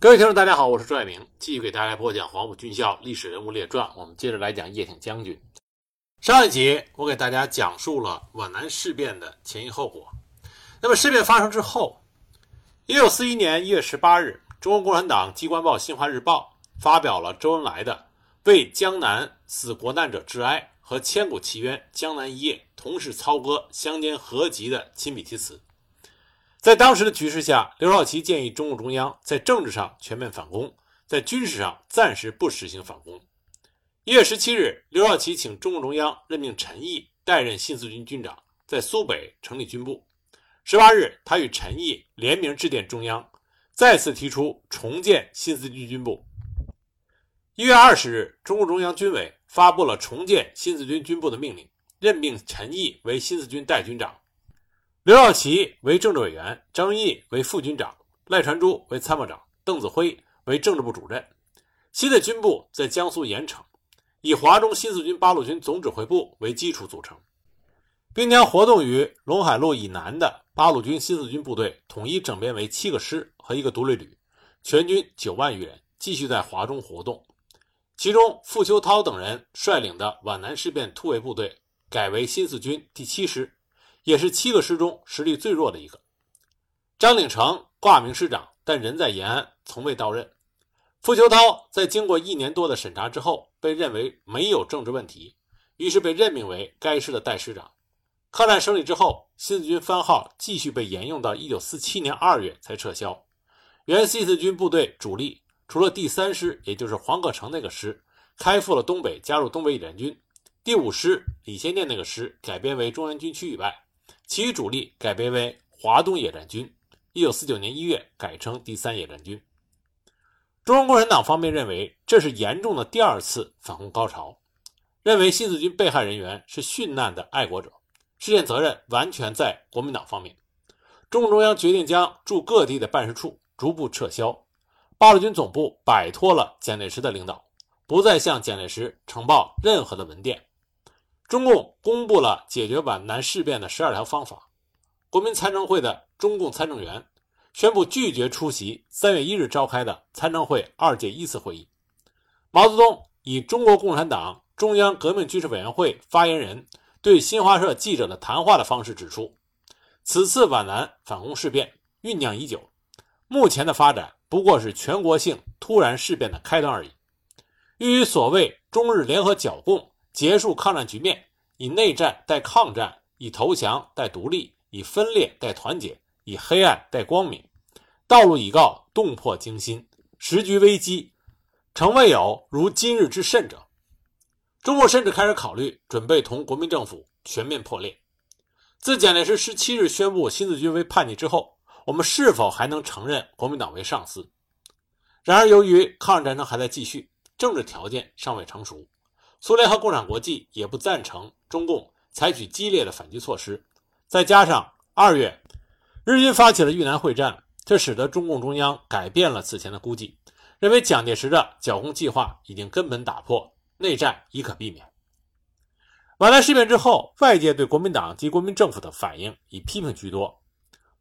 各位听众，大家好，我是朱爱明，继续给大家播讲《黄埔军校历史人物列传》。我们接着来讲叶挺将军。上一集我给大家讲述了皖南事变的前因后果。那么事变发生之后，一九四一年一月十八日，中国共产党机关报《新华日报》发表了周恩来的“为江南死国难者致哀”和“千古奇冤，江南一夜，同是操戈，相煎何急”的亲笔题词。在当时的局势下，刘少奇建议中共中央在政治上全面反攻，在军事上暂时不实行反攻。一月十七日，刘少奇请中共中央任命陈毅代任新四军军长，在苏北成立军部。十八日，他与陈毅联名致电中央，再次提出重建新四军军部。一月二十日，中共中央军委发布了重建新四军军部的命令，任命陈毅为新四军代军长。刘少奇为政治委员，张云逸为副军长，赖传珠为参谋长，邓子恢为政治部主任。新的军部在江苏盐城，以华中新四军八路军总指挥部为基础组成，并将活动于陇海路以南的八路军新四军部队统一整编为七个师和一个独立旅，全军九万余人，继续在华中活动。其中，傅秋涛等人率领的皖南事变突围部队改为新四军第七师。也是七个师中实力最弱的一个。张鼎丞挂名师长，但人在延安，从未到任。傅秋涛在经过一年多的审查之后，被认为没有政治问题，于是被任命为该师的代师长。抗战胜利之后，新四军番号继续被沿用到一九四七年二月才撤销。原新四军部队主力除了第三师，也就是黄克诚那个师，开赴了东北，加入东北野战军；第五师李先念那个师改编为中央军区以外。其余主力改编为华东野战军，一九四九年一月改称第三野战军。中国共产党方面认为这是严重的第二次反攻高潮，认为新四军被害人员是殉难的爱国者，事件责任完全在国民党方面。中共中央决定将驻各地的办事处逐步撤销，八路军总部摆脱了蒋介石的领导，不再向蒋介石呈报任何的文件。中共公布了解决皖南事变的十二条方法。国民参政会的中共参政员宣布拒绝出席三月一日召开的参政会二届一次会议。毛泽东以中国共产党中央革命军事委员会发言人对新华社记者的谈话的方式指出，此次皖南反攻事变酝酿已久，目前的发展不过是全国性突然事变的开端而已。欲与所谓中日联合剿共。结束抗战局面，以内战代抗战，以投降代独立，以分裂代团结，以黑暗代光明。道路已告，动魄惊心，时局危机，诚未有如今日之甚者。中共甚至开始考虑准备同国民政府全面破裂。自蒋介石十七日宣布新四军为叛逆之后，我们是否还能承认国民党为上司？然而，由于抗日战争还在继续，政治条件尚未成熟。苏联和共产国际也不赞成中共采取激烈的反击措施，再加上二月日军发起了豫南会战，这使得中共中央改变了此前的估计，认为蒋介石的剿共计划已经根本打破，内战已可避免。皖南事变之后，外界对国民党及国民政府的反应以批评居多。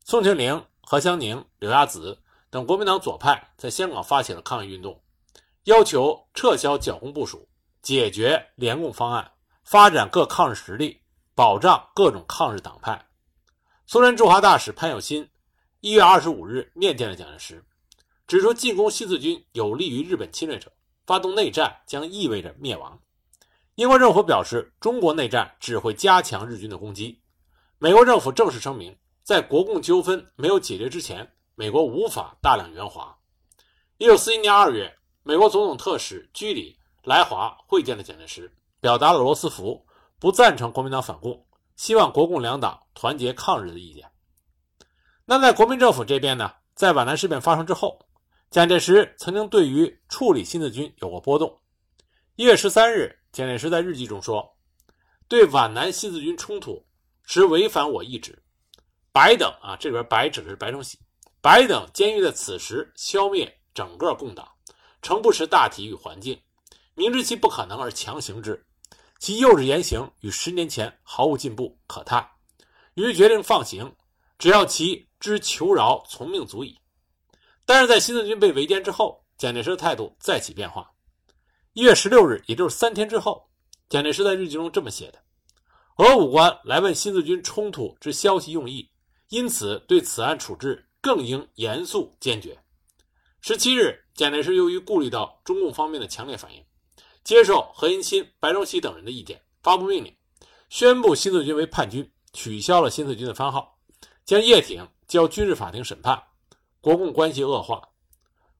宋庆龄、何香凝、柳亚子等国民党左派在香港发起了抗议运动，要求撤销剿共部署。解决联共方案，发展各抗日实力，保障各种抗日党派。苏联驻华大使潘友新一月二十五日面见了蒋介石，指出进攻新四军有利于日本侵略者，发动内战将意味着灭亡。英国政府表示，中国内战只会加强日军的攻击。美国政府正式声明，在国共纠纷没有解决之前，美国无法大量援华。一九四一年二月，美国总统特使居里。来华会见了蒋介石，表达了罗斯福不赞成国民党反共，希望国共两党团结抗日的意见。那在国民政府这边呢？在皖南事变发生之后，蒋介石曾经对于处理新四军有过波动。一月十三日，蒋介石在日记中说：“对皖南新四军冲突实违反我意志。白等啊，这里边白指的是白崇禧，白等监狱在此时消灭整个共党，诚不识大体与环境。”明知其不可能而强行之，其幼稚言行与十年前毫无进步可叹。于是决定放行，只要其知求饶从命足矣。但是在新四军被围歼之后，蒋介石的态度再起变化。一月十六日，也就是三天之后，蒋介石在日记中这么写的：“俄武官来问新四军冲突之消息用意，因此对此案处置更应严肃坚决。”十七日，蒋介石由于顾虑到中共方面的强烈反应，接受何应钦、白崇禧等人的意见，发布命令，宣布新四军为叛军，取消了新四军的番号，将叶挺交军事法庭审判。国共关系恶化，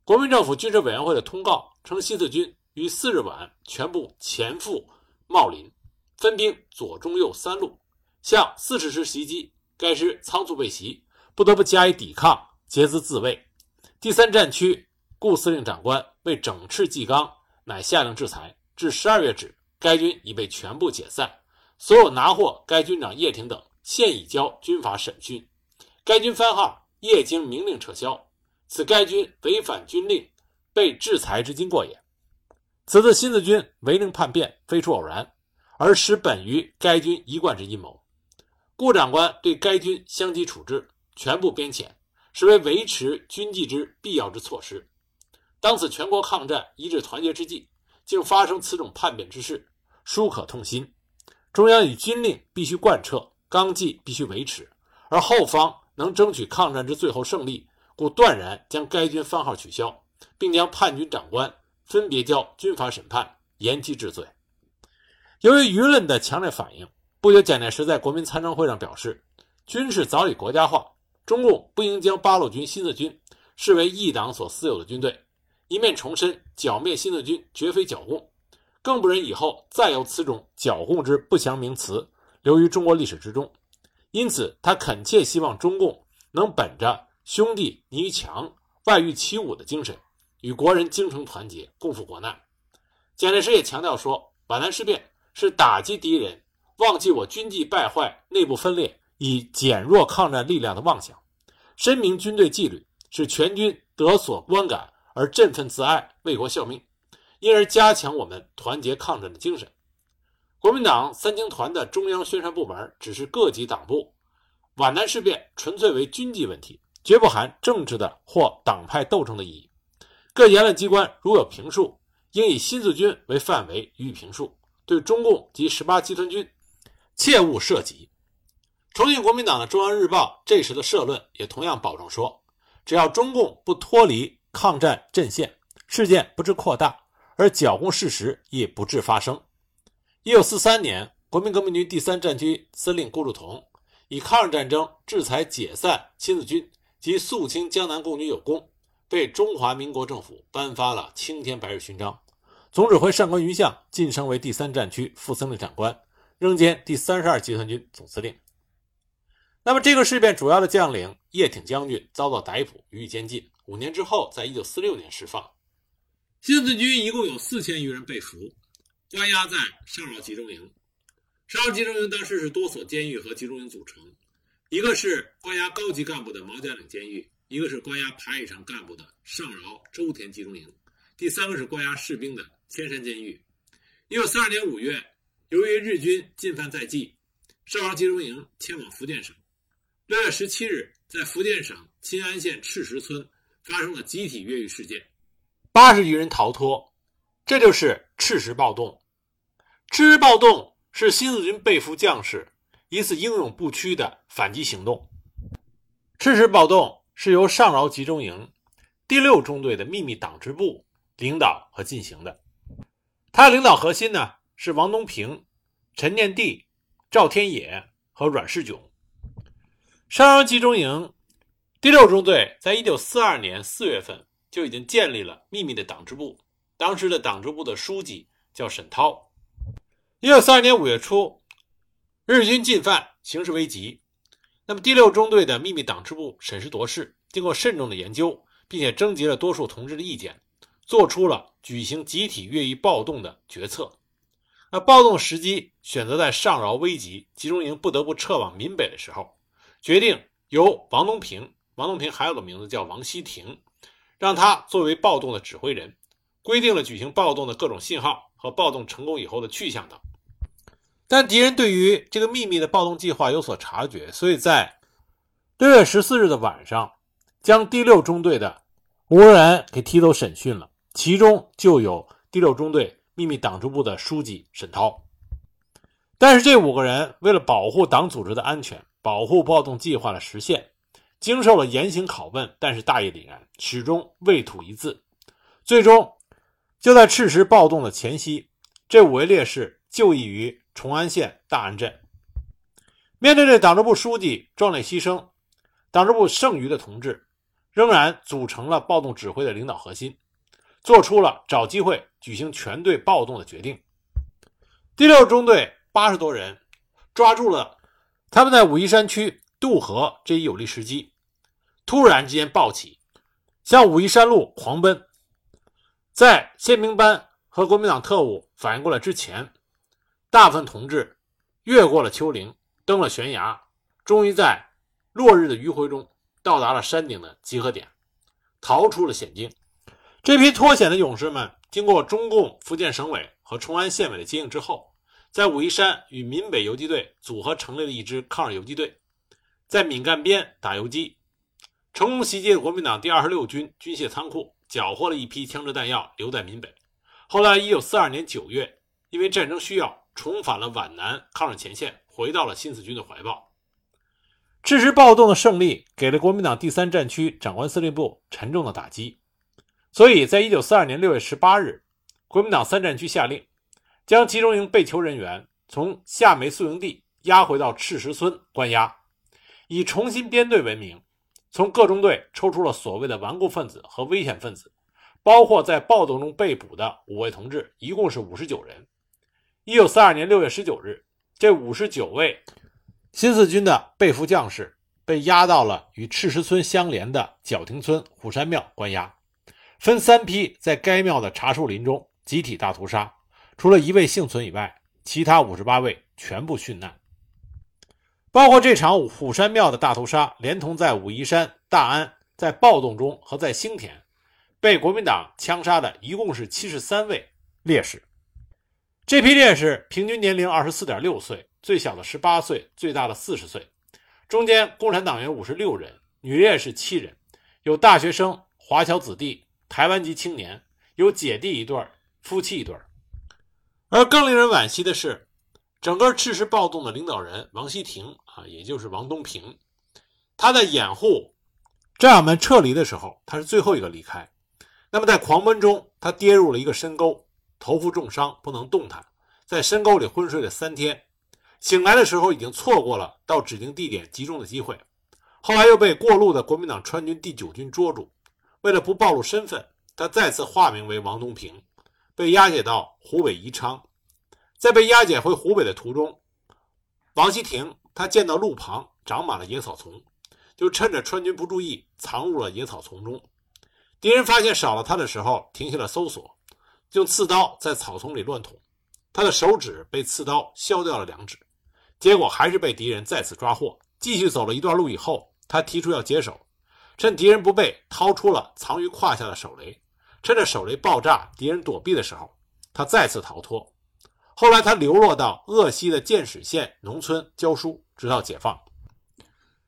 国民政府军事委员会的通告称，新四军于四日晚全部前赴茂林，分兵左、中、右三路向四十师袭击，该师仓促被袭，不得不加以抵抗，竭资自卫。第三战区顾司令长官为整饬纪纲，乃下令制裁。至十二月止，该军已被全部解散，所有拿获该军长叶挺等，现已交军法审讯。该军番号业经明令撤销，此该军违反军令，被制裁之经过也。此次新四军违令叛变，非出偶然，而实本于该军一贯之阴谋。顾长官对该军相继处置，全部编遣。实为维持军纪之必要之措施。当此全国抗战一致团结之际，竟发生此种叛变之事，殊可痛心。中央以军令必须贯彻，纲纪必须维持，而后方能争取抗战之最后胜利，故断然将该军番号取消，并将叛军长官分别交军法审判，延期治罪。由于舆论的强烈反应，不久，蒋介石在国民参政会上表示，军事早已国家化。中共不应将八路军、新四军视为一党所私有的军队，一面重申剿灭新四军绝非剿共，更不忍以后再有此种剿共之不祥名词流于中国历史之中。因此，他恳切希望中共能本着兄弟尼于强、外御其武的精神，与国人精诚团结，共赴国难。蒋介石也强调说，皖南事变是打击敌人、忘记我军纪败坏、内部分裂。以减弱抗战力量的妄想，深明军队纪律，使全军得所观感而振奋自爱，为国效命，因而加强我们团结抗战的精神。国民党三青团的中央宣传部门指示各级党部，皖南事变纯粹为军纪问题，绝不含政治的或党派斗争的意义。各言论机关如有评述，应以新四军为范围予以评述，对中共及十八集团军，切勿涉及。重庆国民党的中央日报这时的社论也同样保证说，只要中共不脱离抗战阵线，事件不致扩大，而剿共事实亦不致发生。一九四三年，国民革命军第三战区司令顾祝同以抗日战争制裁解散新四军及肃清江南共军有功，被中华民国政府颁发了青天白日勋章，总指挥上官云相晋升为第三战区副司令长官，仍兼第三十二集团军总司令。那么，这个事变主要的将领叶挺将军遭到逮捕，予以监禁。五年之后，在一九四六年释放。新四军一共有四千余人被俘，关押在上饶集中营。上饶集中营当时是多所监狱和集中营组成，一个是关押高级干部的毛家岭监狱，一个是关押排以上干部的上饶周田集中营，第三个是关押士兵的千山监狱。一九四二年五月，由于日军进犯在即，上饶集中营迁往福建省。六月十七日，在福建省新安县赤石村发生了集体越狱事件，八十余人逃脱，这就是赤石暴动。赤石暴动是新四军被俘将士一次英勇不屈的反击行动。赤石暴动是由上饶集中营第六中队的秘密党支部领导和进行的，他的领导核心呢是王东平、陈念地、赵天野和阮世炯。上饶集中营第六中队在一九四二年四月份就已经建立了秘密的党支部，当时的党支部的书记叫沈涛。一九四二年五月初，日军进犯，形势危急。那么第六中队的秘密党支部审时度势，经过慎重的研究，并且征集了多数同志的意见，做出了举行集体越狱暴动的决策。那暴动时机选择在上饶危急，集中营不得不撤往闽北的时候。决定由王东平，王东平还有个名字叫王希亭，让他作为暴动的指挥人，规定了举行暴动的各种信号和暴动成功以后的去向等。但敌人对于这个秘密的暴动计划有所察觉，所以在六月十四日的晚上，将第六中队的五个人给提走审讯了，其中就有第六中队秘密党支部的书记沈涛。但是这五个人为了保护党组织的安全，保护暴动计划的实现，经受了严刑拷问，但是大义凛然，始终未吐一字。最终，就在赤石暴动的前夕，这五位烈士就义于崇安县大安镇。面对这党支部书记壮烈牺牲，党支部剩余的同志仍然组成了暴动指挥的领导核心，做出了找机会举行全队暴动的决定。第六中队八十多人抓住了他们在武夷山区渡河这一有利时机，突然之间暴起，向武夷山路狂奔。在宪兵班和国民党特务反应过来之前，大部分同志越过了丘陵。登了悬崖，终于在落日的余晖中到达了山顶的集合点，逃出了险境。这批脱险的勇士们，经过中共福建省委和崇安县委的接应之后，在武夷山与闽北游击队组合成立了一支抗日游击队，在闽赣边打游击，成功袭击了国民党第二十六军军械仓库，缴获了一批枪支弹药，留在闽北。后来，一九四二年九月，因为战争需要，重返了皖南抗日前线。回到了新四军的怀抱。赤石暴动的胜利给了国民党第三战区长官司令部沉重的打击，所以在一九四二年六月十八日，国民党三战区下令将集中营被囚人员从夏梅宿营地押回到赤石村关押，以重新编队为名，从各中队抽出了所谓的顽固分子和危险分子，包括在暴动中被捕的五位同志，一共是五十九人。一九四二年六月十九日。这五十九位新四军的被俘将士被押到了与赤石村相连的角亭村虎山庙关押，分三批在该庙的茶树林中集体大屠杀。除了一位幸存以外，其他五十八位全部殉难。包括这场虎山庙的大屠杀，连同在武夷山、大安在暴动中和在兴田被国民党枪杀的，一共是七十三位烈士。这批烈士平均年龄二十四点六岁，最小的十八岁，最大的四十岁。中间共产党员五十六人，女烈士七人，有大学生、华侨子弟、台湾籍青年，有姐弟一对夫妻一对而更令人惋惜的是，整个赤石暴动的领导人王锡亭啊，也就是王东平，他在掩护战友们撤离的时候，他是最后一个离开。那么在狂奔中，他跌入了一个深沟。头部重伤，不能动弹，在深沟里昏睡了三天。醒来的时候，已经错过了到指定地点集中的机会。后来又被过路的国民党川军第九军捉住。为了不暴露身份，他再次化名为王东平，被押解到湖北宜昌。在被押解回湖北的途中，王锡亭他见到路旁长满了野草丛，就趁着川军不注意，藏入了野草丛中。敌人发现少了他的时候，停下了搜索。用刺刀在草丛里乱捅，他的手指被刺刀削掉了两指，结果还是被敌人再次抓获。继续走了一段路以后，他提出要解手，趁敌人不备，掏出了藏于胯下的手雷，趁着手雷爆炸，敌人躲避的时候，他再次逃脱。后来他流落到鄂西的建始县农村教书，直到解放。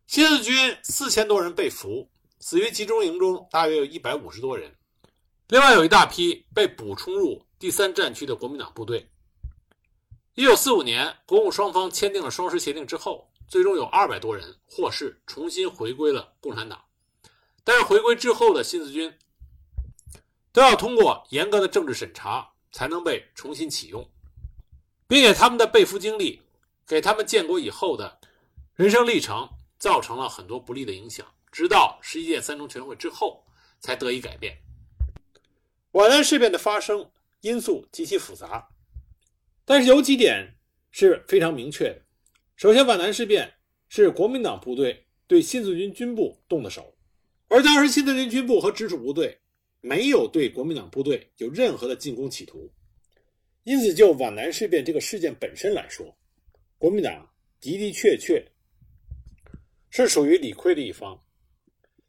新四军四千多人被俘，死于集中营中大约有一百五十多人。另外有一大批被补充入第三战区的国民党部队。一九四五年，国共双方签订了双十协定之后，最终有二百多人获释，重新回归了共产党。但是回归之后的新四军都要通过严格的政治审查，才能被重新启用，并且他们的被俘经历给他们建国以后的人生历程造成了很多不利的影响，直到十一届三中全会之后才得以改变。皖南事变的发生因素极其复杂，但是有几点是非常明确的。首先，皖南事变是国民党部队对新四军军部动的手，而当时新四军军部和直属部队没有对国民党部队有任何的进攻企图，因此就皖南事变这个事件本身来说，国民党的的确确是属于理亏的一方。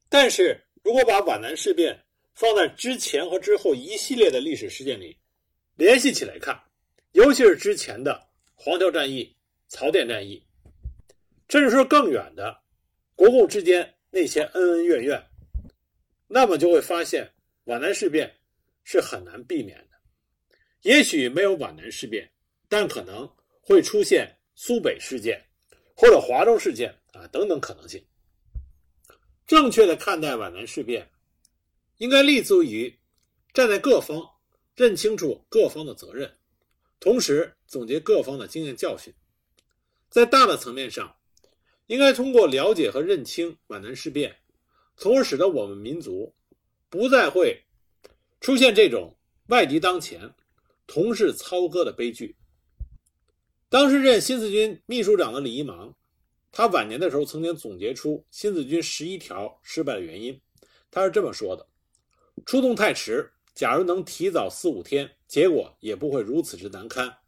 但是如果把皖南事变，放在之前和之后一系列的历史事件里联系起来看，尤其是之前的黄桥战役、曹甸战役，甚至说更远的国共之间那些恩恩怨怨，那么就会发现皖南事变是很难避免的。也许没有皖南事变，但可能会出现苏北事件或者华中事件啊等等可能性。正确的看待皖南事变，应该立足于站在各方，认清楚各方的责任，同时总结各方的经验教训。在大的层面上，应该通过了解和认清皖南事变，从而使得我们民族不再会出现这种外敌当前、同是操戈的悲剧。当时任新四军秘书长的李一芒，他晚年的时候曾经总结出新四军十一条失败的原因，他是这么说的：出动太迟，假如能提早四五天，结果也不会如此之难堪。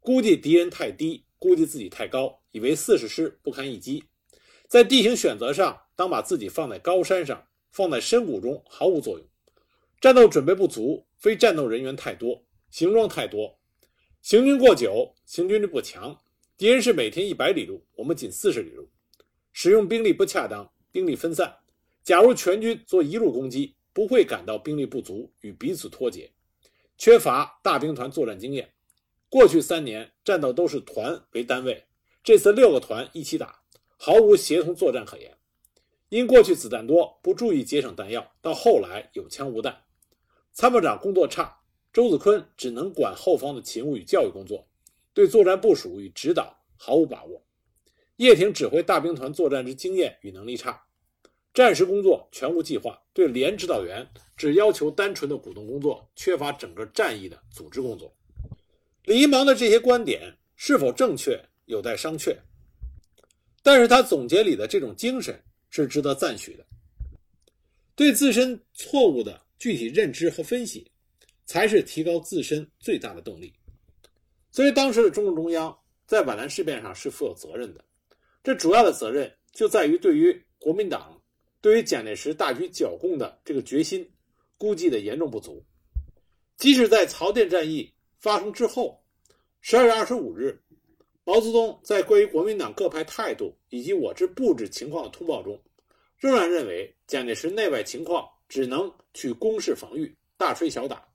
估计敌人太低。估计自己太高，以为四十师不堪一击，在地形选择上，当把自己放在高山上，放在深谷中毫无作用。战斗准备不足，非战斗人员太多，行装太多，行军过久，行军力不强。敌人是每天一百里路，我们仅四十里路，使用兵力不恰当，兵力分散。假如全军做一路攻击，不会感到兵力不足与彼此脱节，缺乏大兵团作战经验。过去三年战斗都是团为单位，这次六个团一起打，毫无协同作战可言。因过去子弹多，不注意节省弹药，到后来有枪无弹。参谋长工作差，周子坤只能管后方的勤务与教育工作，对作战部署与指导毫无把握。叶挺指挥大兵团作战之经验与能力差，战时工作全无计划，对连指导员只要求单纯的鼓动工作，缺乏整个战役的组织工作。李一芒的这些观点是否正确，有待商榷。但是他总结里的这种精神是值得赞许的。对自身错误的具体认知和分析，才是提高自身最大的动力。所以，当时的中共中央在皖南事变上是负有责任的。这主要的责任就在于对于国民党对于蒋介石大举剿共的这个决心估计的严重不足。即使在曹甸战役。发生之后，十二月二十五日，毛泽东在关于国民党各派态度以及我之布置情况的通报中，仍然认为蒋介石内外情况只能取攻势防御，大吹小打，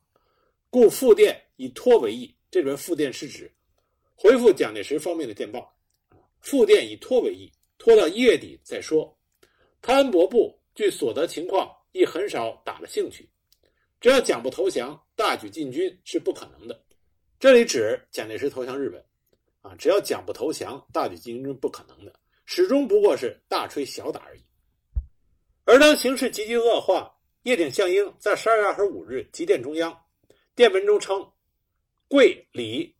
故复电以拖为宜。这边复电是指回复蒋介石方面的电报，复电以拖为宜，拖到一月底再说。潘恩伯部据所得情况，亦很少打了兴趣。只要蒋不投降，大举进军是不可能的。这里指蒋介石投降日本，啊，只要蒋不投降，大举进军不可能的，始终不过是大吹小打而已。而当形势急剧恶化，叶挺、项英在十二月二十五日急电中央，电文中称：“桂李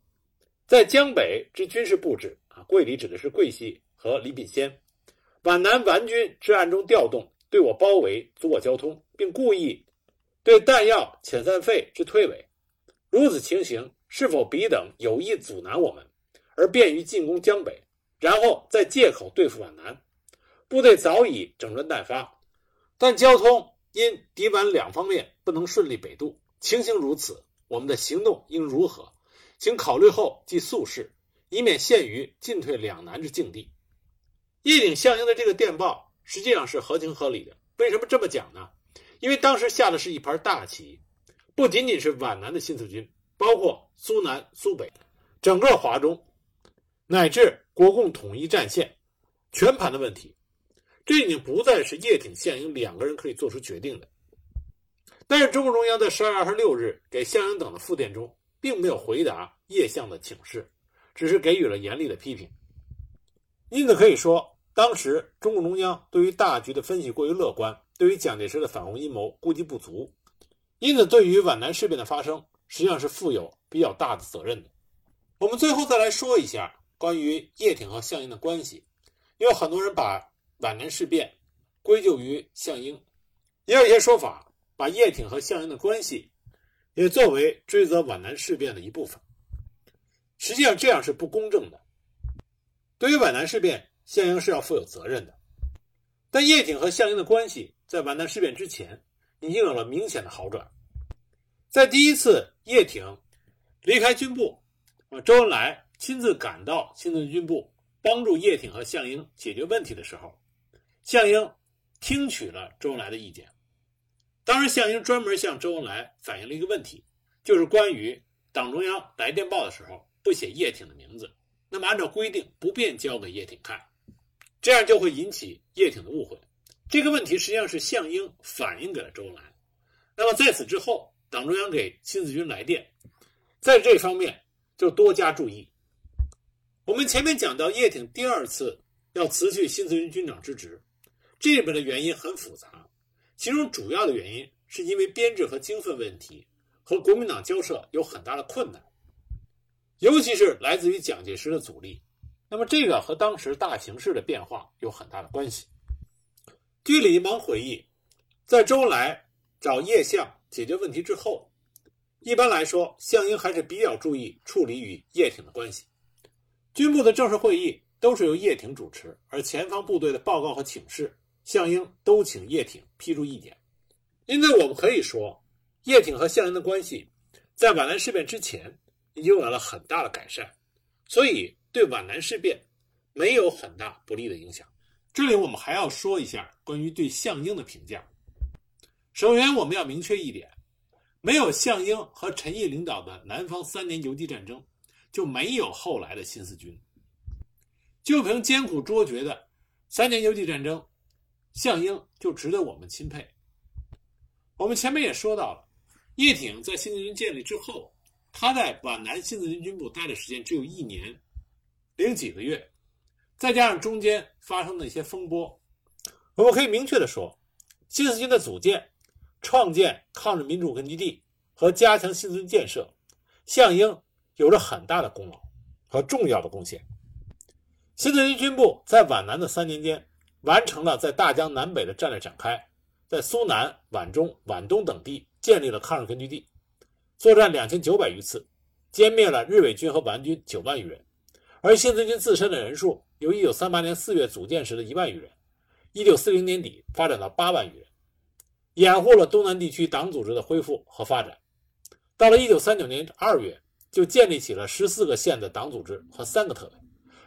在江北之军事布置啊，桂李指的是桂系和李秉先，皖南顽军之暗中调动，对我包围，阻我交通，并故意对弹药遣散费之推诿。如此情形。”是否彼等有意阻拦我们，而便于进攻江北，然后再借口对付皖南？部队早已整装待发，但交通因敌皖两方面不能顺利北渡。情形如此，我们的行动应如何？请考虑后即速事，以免陷于进退两难之境地。叶挺、项英的这个电报实际上是合情合理的。为什么这么讲呢？因为当时下的是一盘大棋，不仅仅是皖南的新四军。包括苏南、苏北，整个华中，乃至国共统一战线，全盘的问题，这已经不再是叶挺、项英两个人可以做出决定的。但是中共中央在十二月二十六日给项英等的复电中，并没有回答叶项的请示，只是给予了严厉的批评。因此可以说，当时中共中央对于大局的分析过于乐观，对于蒋介石的反共阴谋估计不足，因此对于皖南事变的发生。实际上是负有比较大的责任的。我们最后再来说一下关于叶挺和项英的关系，因为很多人把皖南事变归咎于项英，也有一些说法把叶挺和项英的关系也作为追责皖南事变的一部分。实际上这样是不公正的。对于皖南事变，项英是要负有责任的，但叶挺和项英的关系在皖南事变之前已经有了明显的好转。在第一次叶挺离开军部，啊，周恩来亲自赶到新四军部帮助叶挺和项英解决问题的时候，项英听取了周恩来的意见，当时项英专门向周恩来反映了一个问题，就是关于党中央来电报的时候不写叶挺的名字，那么按照规定不便交给叶挺看，这样就会引起叶挺的误会。这个问题实际上是项英反映给了周恩来。那么在此之后，党中央给新四军来电，在这方面就多加注意。我们前面讲到叶挺第二次要辞去新四军军长之职，这里边的原因很复杂，其中主要的原因是因为编制和经费问题和国民党交涉有很大的困难，尤其是来自于蒋介石的阻力。那么这个和当时大形势的变化有很大的关系。据李继芒回忆，在周恩来找叶项解决问题之后，一般来说，项英还是比较注意处理与叶挺的关系。军部的正式会议都是由叶挺主持，而前方部队的报告和请示，项英都请叶挺批注意见。因此，我们可以说，叶挺和项英的关系在皖南事变之前已经有了很大的改善，所以对皖南事变没有很大不利的影响。这里我们还要说一下关于对项英的评价。首先，我们要明确一点：没有项英和陈毅领导的南方三年游击战争，就没有后来的新四军。就凭艰苦卓绝的三年游击战争，项英就值得我们钦佩。我们前面也说到了，叶挺在新四军建立之后，他在皖南新四军军部待的时间只有一年零几个月。再加上中间发生的一些风波，我们可以明确的说，新四军的组建、创建抗日民主根据地和加强新四军建设，项英有着很大的功劳和重要的贡献。新四军军部在皖南的三年间，完成了在大江南北的战略展开，在苏南、皖中、皖东等地建立了抗日根据地，作战两千九百余次，歼灭了日伪军和顽军九万余人。而新四军自身的人数由1938年4月组建时的一万余人，1940年底发展到八万余人，掩护了东南地区党组织的恢复和发展。到了1939年2月，就建立起了十四个县的党组织和三个特委。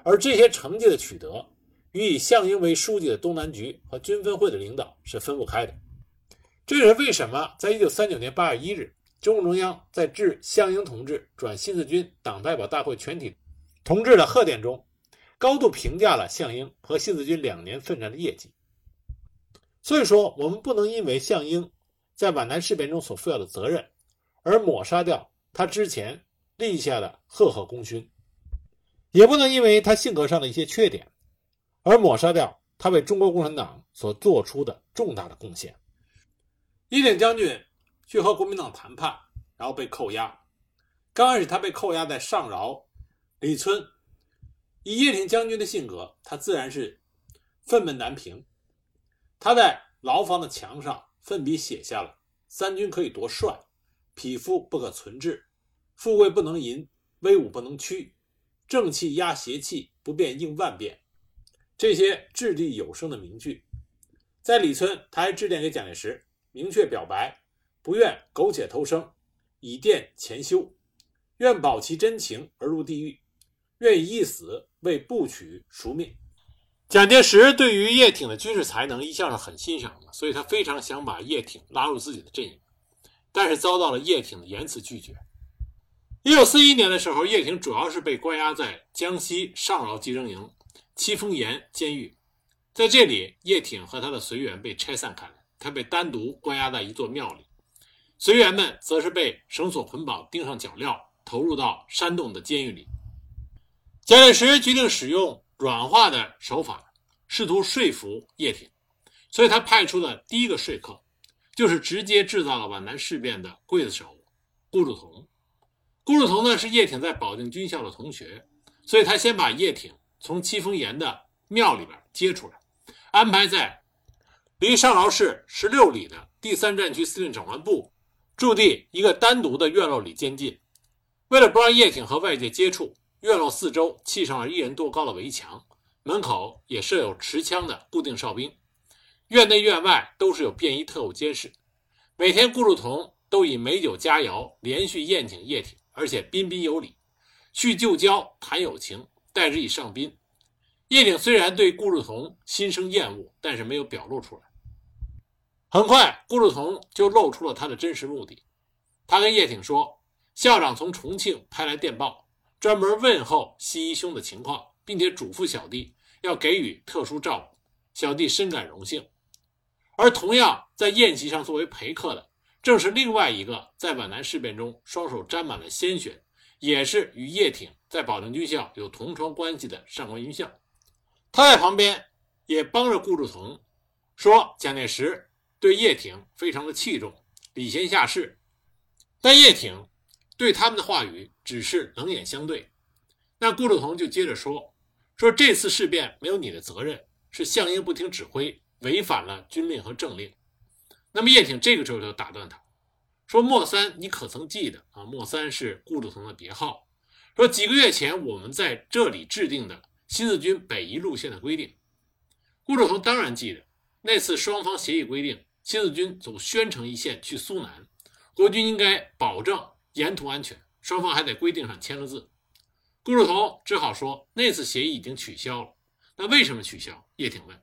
而这些成绩的取得，与以项英为书记的东南局和军分会的领导是分不开的。这也是为什么在1939年8月1日，中共中央在致项英同志转新四军党代表大会全体。同志的贺电中，高度评价了项英和新四军两年奋战的业绩。所以说，我们不能因为项英在皖南事变中所负有的责任，而抹杀掉他之前立下的赫赫功勋；也不能因为他性格上的一些缺点，而抹杀掉他为中国共产党所做出的重大的贡献。叶挺将军去和国民党谈判，然后被扣押。刚开始，他被扣押在上饶。李村以叶挺将军的性格，他自然是愤懑难平。他在牢房的墙上奋笔写下了：“三军可以夺帅，匹夫不可存志，富贵不能淫，威武不能屈，正气压邪气，不变应万变。”这些掷地有声的名句，在李村，他还致电给蒋介石，明确表白不愿苟且偷生，以垫前修，愿保其真情而入地狱。愿以一死为不取赎命。蒋介石对于叶挺的军事才能一向是很欣赏的，所以他非常想把叶挺拉入自己的阵营，但是遭到了叶挺的严词拒绝。一九四一年的时候，叶挺主要是被关押在江西上饶集中营七峰岩监狱，在这里，叶挺和他的随员被拆散开来，他被单独关押在一座庙里，随员们则是被绳索捆绑，钉上脚镣，投入到山洞的监狱里。蒋介石决定使用软化的手法，试图说服叶挺，所以他派出的第一个说客，就是直接制造了皖南事变的刽子手顾祝同。顾祝同呢是叶挺在保定军校的同学，所以他先把叶挺从七峰岩的庙里边接出来，安排在离上饶市十六里的第三战区司令长官部驻地一个单独的院落里监禁。为了不让叶挺和外界接触。院落四周砌上了一人多高的围墙，门口也设有持枪的固定哨兵。院内院外都是有便衣特务监视。每天，顾祝同都以美酒佳肴连续宴请叶挺，而且彬彬有礼，叙旧交，谈友情，待之以上宾。叶挺虽然对顾祝同心生厌恶，但是没有表露出来。很快，顾祝同就露出了他的真实目的。他跟叶挺说，校长从重庆派来电报，专门问候西医兄的情况，并且嘱咐小弟要给予特殊照顾。小弟深感荣幸。而同样在宴席上作为陪客的，正是另外一个在皖南事变中双手沾满了鲜血，也是与叶挺在保定军校有同窗关系的上官云相。他在旁边也帮着顾祝同说，蒋介石对叶挺非常的器重，礼贤下士。但叶挺对他们的话语只是冷眼相对。那顾祝同就接着说：“说这次事变没有你的责任，是项英不听指挥，违反了军令和政令。”那么叶挺这个时候就打断他说：“莫三，你可曾记得啊？莫三是顾祝同的别号。说几个月前我们在这里制定的新四军北移路线的规定，顾祝同当然记得。那次双方协议规定，新四军走宣城一线去苏南。”国军应该保证沿途安全，双方还在规定上签了字。顾祝同只好说那次协议已经取消了。那为什么取消？叶挺问。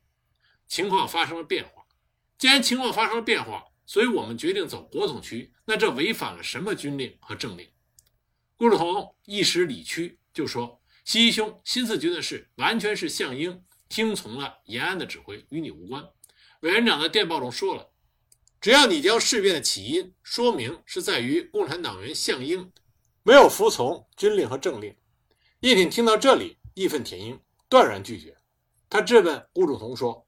情况发生了变化。既然情况发生了变化，所以我们决定走国统区。那这违反了什么军令和政令？顾祝同一时理屈，就说：“西一兄，新四军的事完全是项英听从了延安的指挥，与你无关。”委员长在电报中说了。只要你将事变的起因说明是在于共产党员项英没有服从军令和政令，叶挺听到这里义愤填膺，断然拒绝。他质问顾祝同说：“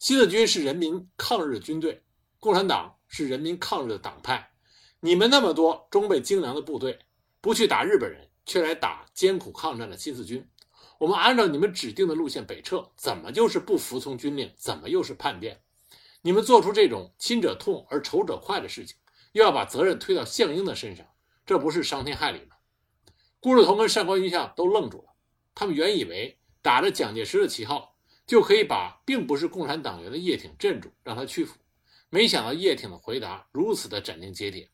新四军是人民抗日军队，共产党是人民抗日的党派。你们那么多装备精良的部队，不去打日本人，却来打艰苦抗战的新四军。我们按照你们指定的路线北撤，怎么就是不服从军令？怎么又是叛变？”你们做出这种亲者痛而仇者快的事情，又要把责任推到项英的身上，这不是伤天害理吗？顾祝同跟上官云相都愣住了。他们原以为打着蒋介石的旗号，就可以把并不是共产党员的叶挺镇住，让他屈服。没想到叶挺的回答如此的斩钉截铁。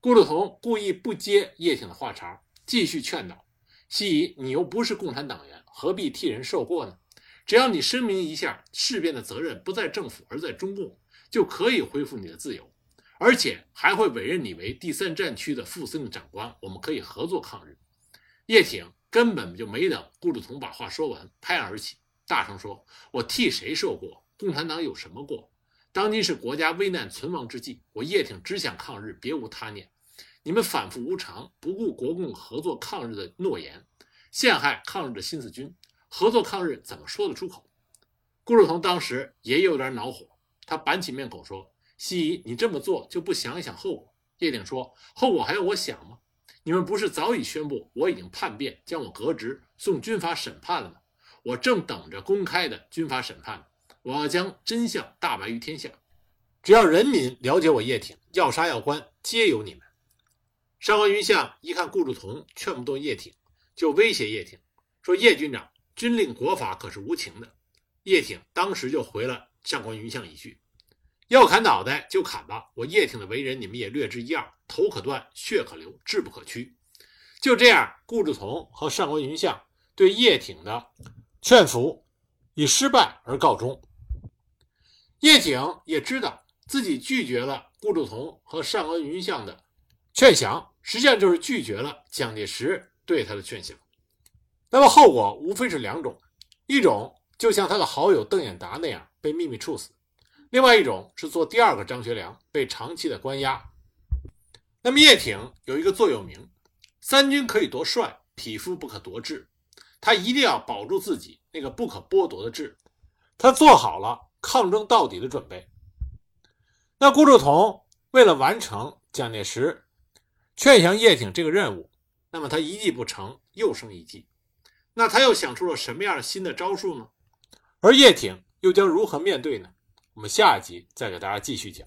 顾祝同故意不接叶挺的话茬，继续劝导：“西夷，你又不是共产党员，何必替人受过呢？”只要你声明一下事变的责任不在政府而在中共，就可以恢复你的自由，而且还会委任你为第三战区的副司令长官。我们可以合作抗日。叶挺根本就没等顾祝同把话说完，拍案而起，大声说：“我替谁受过？共产党有什么过？当今是国家危难存亡之际，我叶挺只想抗日，别无他念。你们反复无常，不顾国共合作抗日的诺言，陷害抗日的新四军。”合作抗日怎么说得出口？顾祝同当时也有点恼火，他板起面孔说：“西夷，你这么做就不想一想后果？”叶挺说：“后果还要我想吗？你们不是早已宣布我已经叛变，将我革职，送军法审判了吗？我正等着公开的军法审判呢，我要将真相大白于天下。只要人民了解我叶挺，要杀要关皆由你们。”上官云相一看顾祝同劝不动叶挺，就威胁叶挺说：“叶军长。”军令国法可是无情的，叶挺当时就回了上官云相一句：“要砍脑袋就砍吧，我叶挺的为人你们也略知一二，头可断，血可流，志不可屈。”就这样，顾祝同和上官云相对叶挺的劝服以失败而告终。叶挺也知道自己拒绝了顾祝同和上官云相的劝降，实际上就是拒绝了蒋介石对他的劝降。那么后果无非是两种，一种就像他的好友邓演达那样被秘密处死，另外一种是做第二个张学良被长期的关押。那么叶挺有一个座右铭：三军可以夺帅，匹夫不可夺志。他一定要保住自己那个不可剥夺的志，他做好了抗争到底的准备。那顾祝同为了完成蒋介石劝降叶挺这个任务，那么他一计不成，又生一计。那他又想出了什么样新的招数呢？而叶挺又将如何面对呢？我们下一集再给大家继续讲。